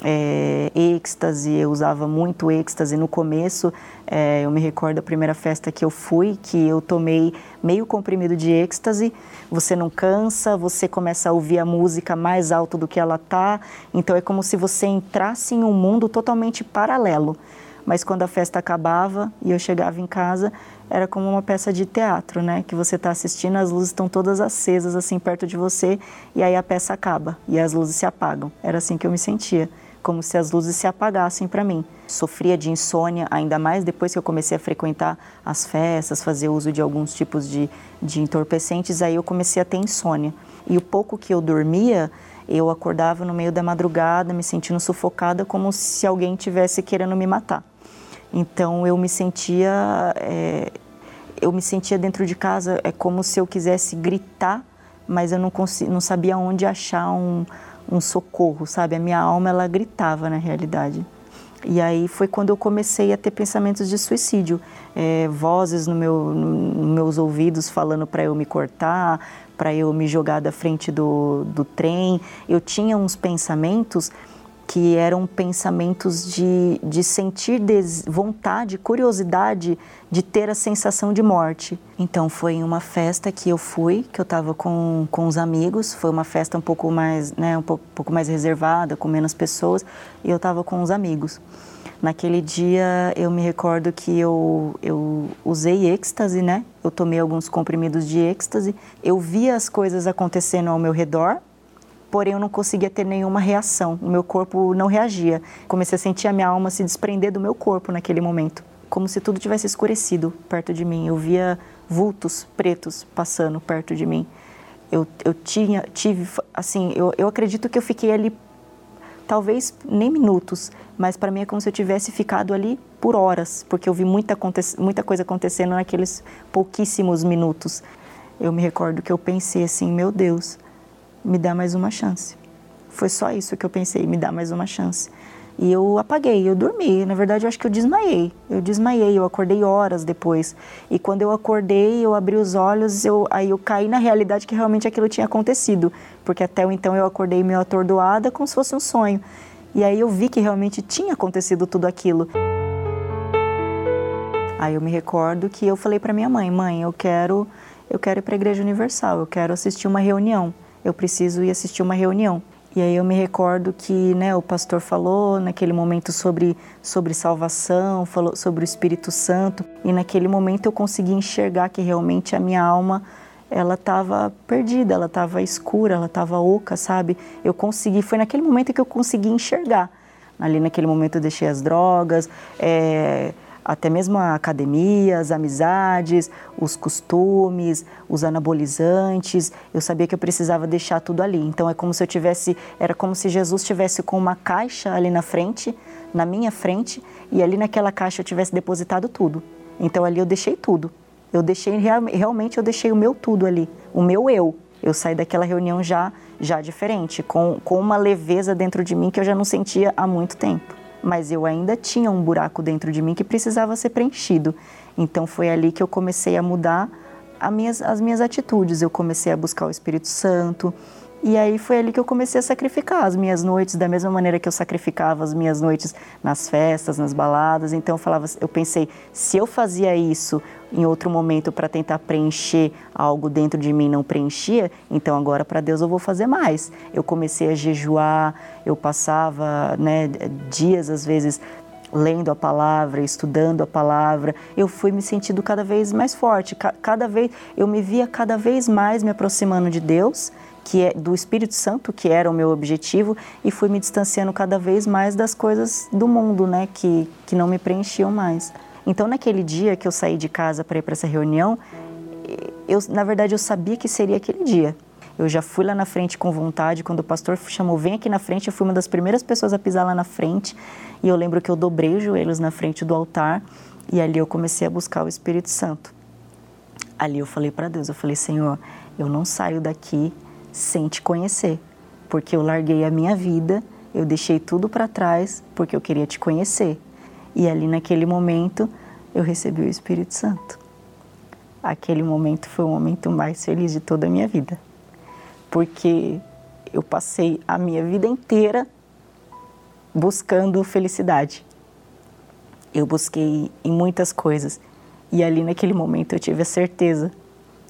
é, êxtase, eu usava muito êxtase no começo. É, eu me recordo da primeira festa que eu fui, que eu tomei meio comprimido de êxtase. Você não cansa, você começa a ouvir a música mais alto do que ela tá. Então é como se você entrasse em um mundo totalmente paralelo. Mas quando a festa acabava e eu chegava em casa, era como uma peça de teatro, né? Que você está assistindo, as luzes estão todas acesas assim perto de você e aí a peça acaba e as luzes se apagam. Era assim que eu me sentia como se as luzes se apagassem para mim. Sofria de insônia, ainda mais depois que eu comecei a frequentar as festas, fazer uso de alguns tipos de, de entorpecentes, aí eu comecei a ter insônia. E o pouco que eu dormia, eu acordava no meio da madrugada, me sentindo sufocada, como se alguém tivesse querendo me matar. Então eu me sentia, é, eu me sentia dentro de casa, é como se eu quisesse gritar, mas eu não, não sabia onde achar um, um socorro, sabe? A minha alma ela gritava na realidade. E aí foi quando eu comecei a ter pensamentos de suicídio, é, vozes no meu, nos meus ouvidos falando para eu me cortar, para eu me jogar da frente do, do trem. Eu tinha uns pensamentos que eram pensamentos de, de sentir des, vontade, curiosidade de ter a sensação de morte. Então foi em uma festa que eu fui, que eu estava com, com os amigos, foi uma festa um pouco mais, né, um pouco, pouco mais reservada, com menos pessoas, e eu estava com os amigos. Naquele dia eu me recordo que eu, eu usei êxtase, né? Eu tomei alguns comprimidos de êxtase. Eu via as coisas acontecendo ao meu redor, porém eu não conseguia ter nenhuma reação. O meu corpo não reagia. Comecei a sentir a minha alma se desprender do meu corpo naquele momento, como se tudo tivesse escurecido perto de mim. Eu via vultos pretos passando perto de mim. Eu, eu tinha, tive, assim, eu, eu acredito que eu fiquei ali, talvez nem minutos, mas para mim é como se eu tivesse ficado ali por horas, porque eu vi muita, muita coisa acontecendo naqueles pouquíssimos minutos. Eu me recordo que eu pensei assim, meu Deus, me dá mais uma chance. Foi só isso que eu pensei, me dá mais uma chance. E eu apaguei, eu dormi. Na verdade, eu acho que eu desmaiei. Eu desmaiei, eu acordei horas depois. E quando eu acordei, eu abri os olhos, eu, aí eu caí na realidade que realmente aquilo tinha acontecido. Porque até então eu acordei meio atordoada, como se fosse um sonho. E aí eu vi que realmente tinha acontecido tudo aquilo. Aí eu me recordo que eu falei para minha mãe: "Mãe, eu quero eu quero ir para a Igreja Universal, eu quero assistir uma reunião" eu preciso ir assistir uma reunião. E aí eu me recordo que né, o pastor falou naquele momento sobre, sobre salvação, falou sobre o Espírito Santo, e naquele momento eu consegui enxergar que realmente a minha alma ela estava perdida, ela estava escura, ela estava oca, sabe? Eu consegui, foi naquele momento que eu consegui enxergar. Ali naquele momento eu deixei as drogas, é, até mesmo a academia, as amizades, os costumes, os anabolizantes. Eu sabia que eu precisava deixar tudo ali. Então é como se eu tivesse, era como se Jesus tivesse com uma caixa ali na frente, na minha frente, e ali naquela caixa eu tivesse depositado tudo. Então ali eu deixei tudo. Eu deixei realmente eu deixei o meu tudo ali, o meu eu. Eu saí daquela reunião já já diferente, com, com uma leveza dentro de mim que eu já não sentia há muito tempo mas eu ainda tinha um buraco dentro de mim que precisava ser preenchido. Então foi ali que eu comecei a mudar minhas, as minhas atitudes. Eu comecei a buscar o Espírito Santo, e aí foi ali que eu comecei a sacrificar as minhas noites da mesma maneira que eu sacrificava as minhas noites nas festas, nas baladas. Então eu falava, eu pensei, se eu fazia isso em outro momento para tentar preencher algo dentro de mim não preenchia, então agora para Deus eu vou fazer mais. Eu comecei a jejuar, eu passava, né, dias às vezes lendo a palavra, estudando a palavra, eu fui me sentindo cada vez mais forte, cada vez eu me via cada vez mais me aproximando de Deus que é do Espírito Santo, que era o meu objetivo, e fui me distanciando cada vez mais das coisas do mundo, né, que, que não me preenchiam mais. Então, naquele dia que eu saí de casa para ir para essa reunião, eu, na verdade, eu sabia que seria aquele dia. Eu já fui lá na frente com vontade. Quando o pastor chamou, vem aqui na frente, eu fui uma das primeiras pessoas a pisar lá na frente. E eu lembro que eu dobrei os joelhos na frente do altar e ali eu comecei a buscar o Espírito Santo. Ali eu falei para Deus, eu falei, Senhor, eu não saio daqui sem te conhecer, porque eu larguei a minha vida, eu deixei tudo para trás porque eu queria te conhecer. E ali naquele momento eu recebi o Espírito Santo. Aquele momento foi o momento mais feliz de toda a minha vida, porque eu passei a minha vida inteira buscando felicidade. Eu busquei em muitas coisas e ali naquele momento eu tive a certeza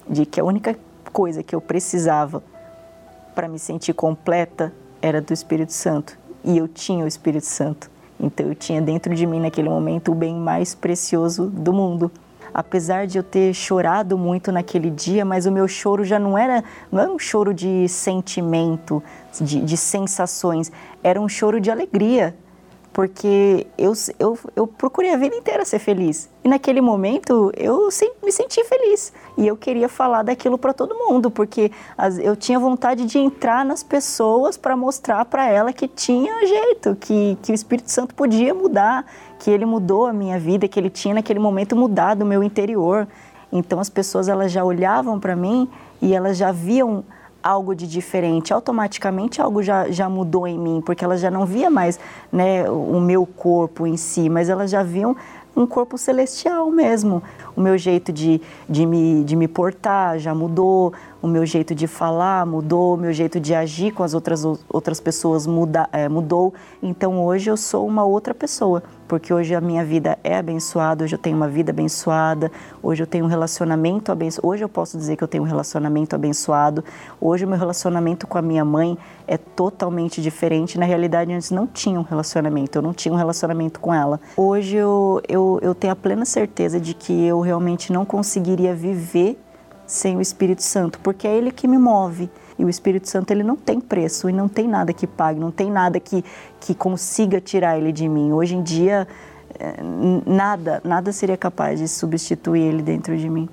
de que a única coisa que eu precisava para me sentir completa era do Espírito Santo e eu tinha o Espírito Santo. Então eu tinha dentro de mim naquele momento o bem mais precioso do mundo. Apesar de eu ter chorado muito naquele dia, mas o meu choro já não era, não era um choro de sentimento, de, de sensações, era um choro de alegria, porque eu, eu, eu procurei a vida inteira ser feliz. E naquele momento eu me senti feliz. E eu queria falar daquilo para todo mundo, porque eu tinha vontade de entrar nas pessoas para mostrar para ela que tinha jeito, que, que o Espírito Santo podia mudar, que ele mudou a minha vida, que ele tinha naquele momento mudado o meu interior. Então as pessoas elas já olhavam para mim e elas já viam algo de diferente, automaticamente algo já, já mudou em mim, porque elas já não via mais né, o meu corpo em si, mas elas já viam um corpo celestial mesmo. O meu jeito de, de, me, de me portar já mudou, o meu jeito de falar mudou, o meu jeito de agir com as outras, outras pessoas muda, é, mudou. Então hoje eu sou uma outra pessoa, porque hoje a minha vida é abençoada, hoje eu tenho uma vida abençoada, hoje eu tenho um relacionamento abençoado. Hoje eu posso dizer que eu tenho um relacionamento abençoado. Hoje o meu relacionamento com a minha mãe é totalmente diferente. Na realidade, antes não tinha um relacionamento, eu não tinha um relacionamento com ela. Hoje eu, eu, eu tenho a plena certeza de que eu realmente não conseguiria viver sem o Espírito Santo, porque é ele que me move. E o Espírito Santo ele não tem preço e não tem nada que pague, não tem nada que, que consiga tirar ele de mim. Hoje em dia, eh, nada, nada seria capaz de substituir ele dentro de mim.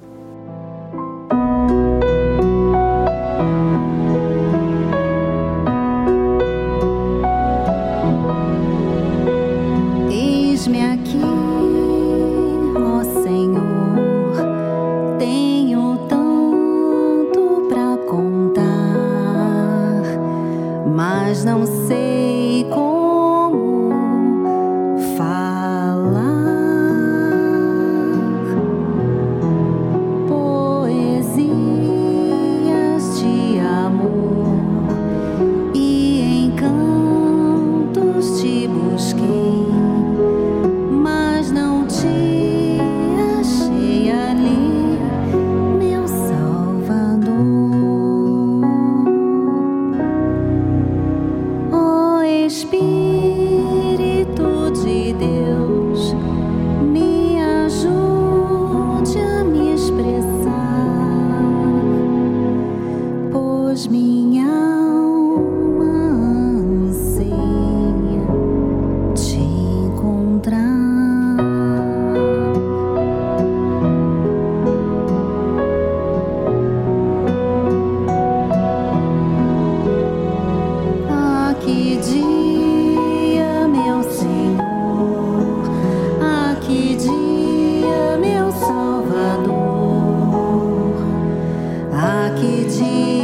Salvador, ah,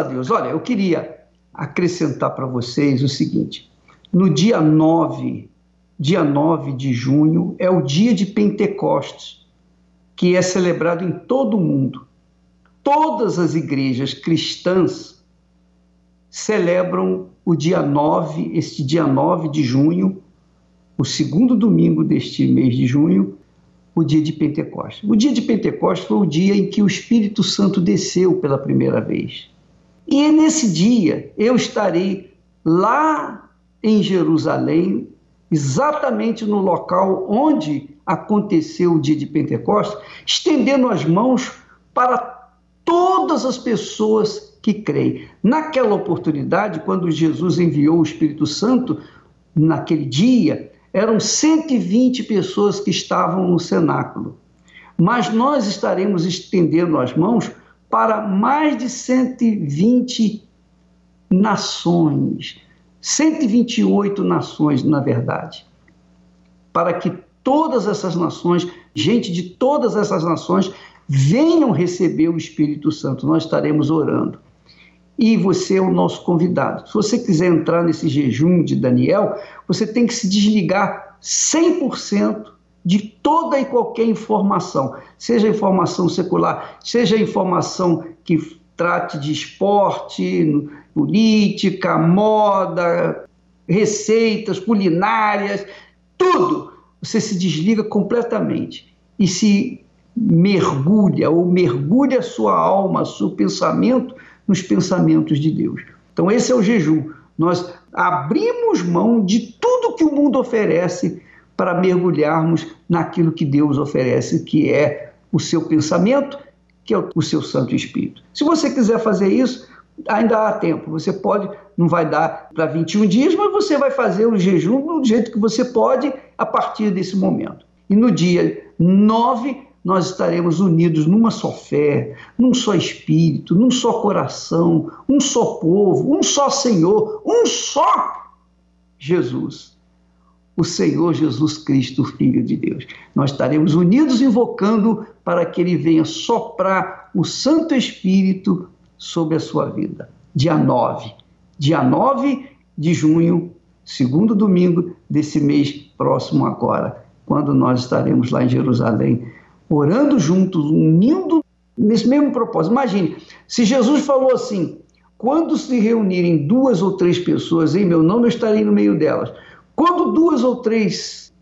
a Deus. Olha, eu queria acrescentar para vocês o seguinte: no dia 9, dia 9 de junho, é o dia de Pentecostes, que é celebrado em todo o mundo. Todas as igrejas cristãs celebram o dia 9, este dia 9 de junho, o segundo domingo deste mês de junho, o dia de Pentecostes. O dia de Pentecostes foi o dia em que o Espírito Santo desceu pela primeira vez. E nesse dia eu estarei lá em Jerusalém, exatamente no local onde aconteceu o dia de Pentecostes, estendendo as mãos para todas as pessoas que creem. Naquela oportunidade, quando Jesus enviou o Espírito Santo, naquele dia, eram 120 pessoas que estavam no cenáculo. Mas nós estaremos estendendo as mãos para mais de 120 nações, 128 nações, na verdade, para que todas essas nações, gente de todas essas nações, venham receber o Espírito Santo. Nós estaremos orando. E você é o nosso convidado. Se você quiser entrar nesse jejum de Daniel, você tem que se desligar 100% de toda e qualquer informação, seja informação secular, seja informação que trate de esporte, política, moda, receitas culinárias, tudo. Você se desliga completamente e se mergulha ou mergulha sua alma, seu pensamento nos pensamentos de Deus. Então esse é o jejum. Nós abrimos mão de tudo que o mundo oferece para mergulharmos naquilo que Deus oferece, que é o seu pensamento, que é o seu Santo Espírito. Se você quiser fazer isso, ainda há tempo. Você pode, não vai dar para 21 dias, mas você vai fazer o jejum do jeito que você pode a partir desse momento. E no dia 9, nós estaremos unidos numa só fé, num só espírito, num só coração, um só povo, um só Senhor, um só Jesus. O Senhor Jesus Cristo, Filho de Deus. Nós estaremos unidos invocando para que ele venha soprar o Santo Espírito sobre a sua vida. Dia 9. Dia 9 de junho, segundo domingo desse mês próximo agora, quando nós estaremos lá em Jerusalém orando juntos, unindo nesse mesmo propósito. Imagine, se Jesus falou assim: quando se reunirem duas ou três pessoas em meu nome, eu estarei no meio delas. Quando duas ou três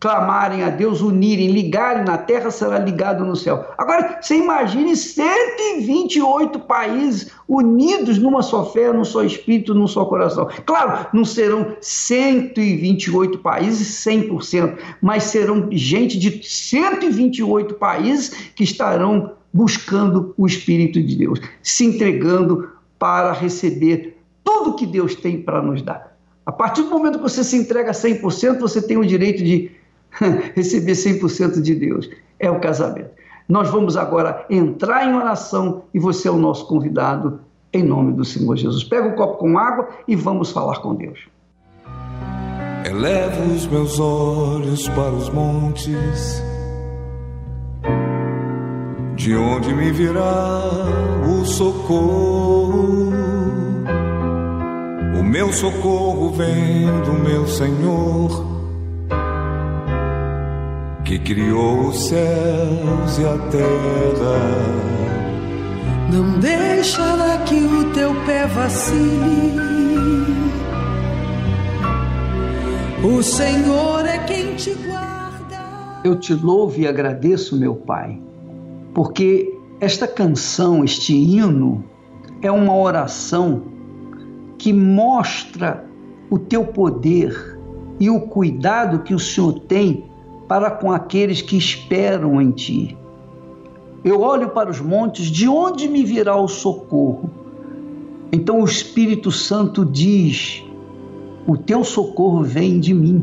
clamarem a Deus, unirem, ligarem na terra, será ligado no céu. Agora, você imagine 128 países unidos numa só fé, num só espírito, num só coração. Claro, não serão 128 países 100%, mas serão gente de 128 países que estarão buscando o Espírito de Deus, se entregando para receber tudo que Deus tem para nos dar. A partir do momento que você se entrega 100%, você tem o direito de receber 100% de Deus. É o casamento. Nós vamos agora entrar em oração e você é o nosso convidado, em nome do Senhor Jesus. Pega um copo com água e vamos falar com Deus. Elevo os meus olhos para os montes, de onde me virá o socorro. O meu socorro vem do meu Senhor que criou os céus e a terra. Não deixará que o teu pé vacile. O Senhor é quem te guarda. Eu te louvo e agradeço, meu Pai, porque esta canção, este hino, é uma oração que mostra o teu poder e o cuidado que o Senhor tem para com aqueles que esperam em ti. Eu olho para os montes, de onde me virá o socorro? Então o Espírito Santo diz: O teu socorro vem de mim,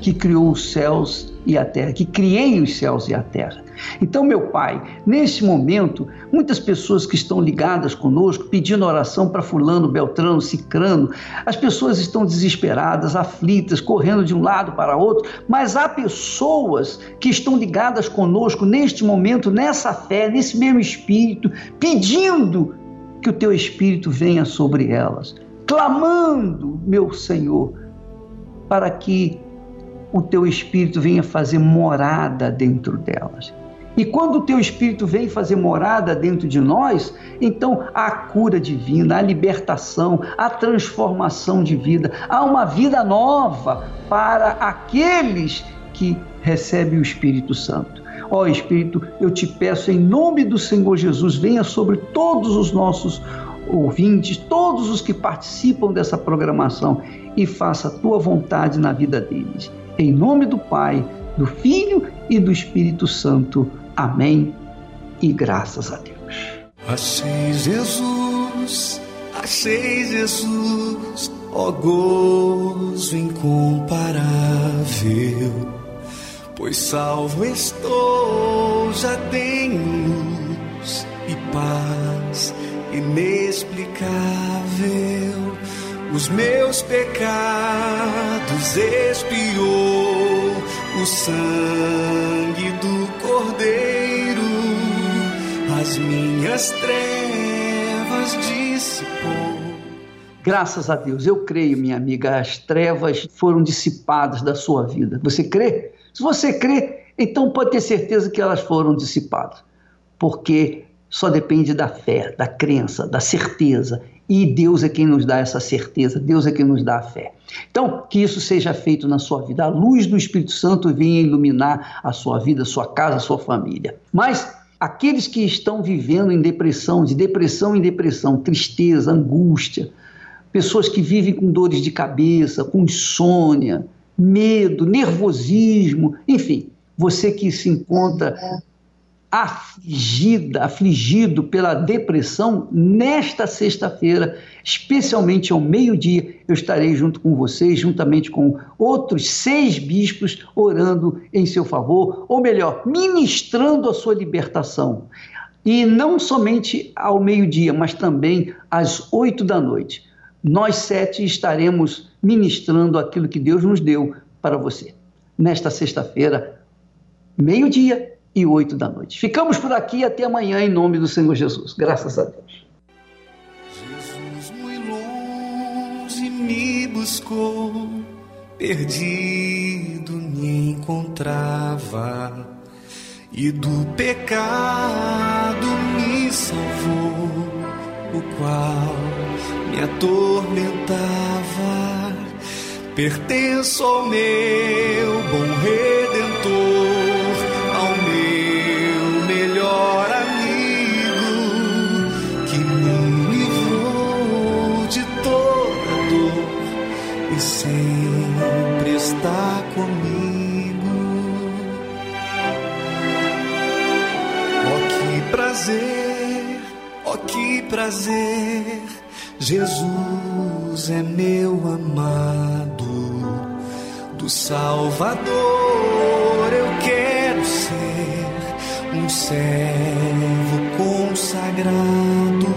que criou os céus e a terra, que criei os céus e a terra. Então, meu Pai, nesse momento, muitas pessoas que estão ligadas conosco, pedindo oração para Fulano, Beltrano, Cicrano, as pessoas estão desesperadas, aflitas, correndo de um lado para outro, mas há pessoas que estão ligadas conosco neste momento, nessa fé, nesse mesmo espírito, pedindo que o teu espírito venha sobre elas, clamando, meu Senhor, para que o teu espírito venha fazer morada dentro delas. E quando o teu espírito vem fazer morada dentro de nós, então há cura divina, a libertação, a transformação de vida, há uma vida nova para aqueles que recebem o Espírito Santo. Ó Espírito, eu te peço em nome do Senhor Jesus, venha sobre todos os nossos ouvintes, todos os que participam dessa programação e faça a tua vontade na vida deles. Em nome do Pai, do Filho e do Espírito Santo. Amém. E graças a Deus. Achei Jesus, achei Jesus, ó gozo incomparável, pois salvo estou, já tenho luz e paz inexplicável. Os meus pecados expiou o sangue do Cordeiro, as minhas trevas dissipou. Graças a Deus, eu creio, minha amiga, as trevas foram dissipadas da sua vida. Você crê? Se você crê, então pode ter certeza que elas foram dissipadas, porque só depende da fé, da crença, da certeza. E Deus é quem nos dá essa certeza, Deus é quem nos dá a fé. Então, que isso seja feito na sua vida. A luz do Espírito Santo venha iluminar a sua vida, a sua casa, a sua família. Mas aqueles que estão vivendo em depressão, de depressão em depressão, tristeza, angústia, pessoas que vivem com dores de cabeça, com insônia, medo, nervosismo, enfim, você que se encontra afligida, afligido pela depressão, nesta sexta-feira, especialmente ao meio-dia, eu estarei junto com vocês, juntamente com outros seis bispos, orando em seu favor, ou melhor, ministrando a sua libertação. E não somente ao meio-dia, mas também às oito da noite. Nós sete estaremos ministrando aquilo que Deus nos deu para você. Nesta sexta-feira, meio-dia, e oito da noite. Ficamos por aqui até amanhã em nome do Senhor Jesus. Graças a Deus. Jesus muito longe me buscou, perdido me encontrava e do pecado me salvou, o qual me atormentava. Pertenço ao meu bom redentor está comigo. Oh, que prazer, oh, que prazer, Jesus é meu amado do Salvador eu quero ser um servo consagrado,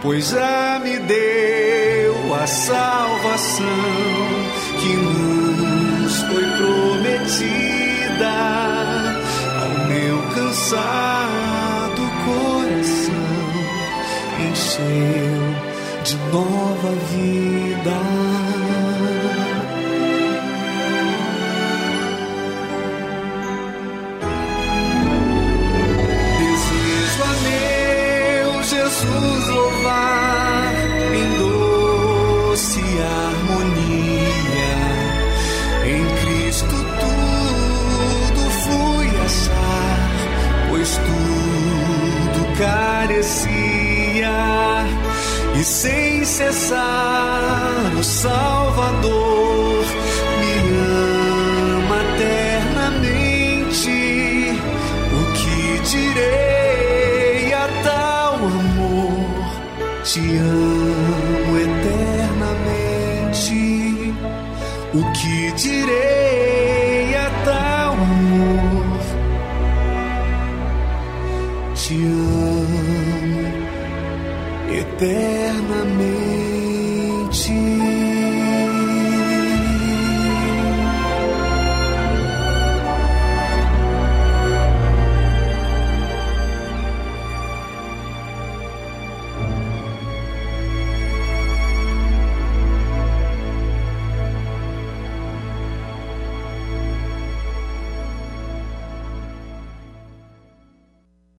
pois já me deu a salvação cansado coração encheu de nova vida. Jesus louvar E sem cessar o Salvador me ama eternamente. O que direi a tal amor? Te amo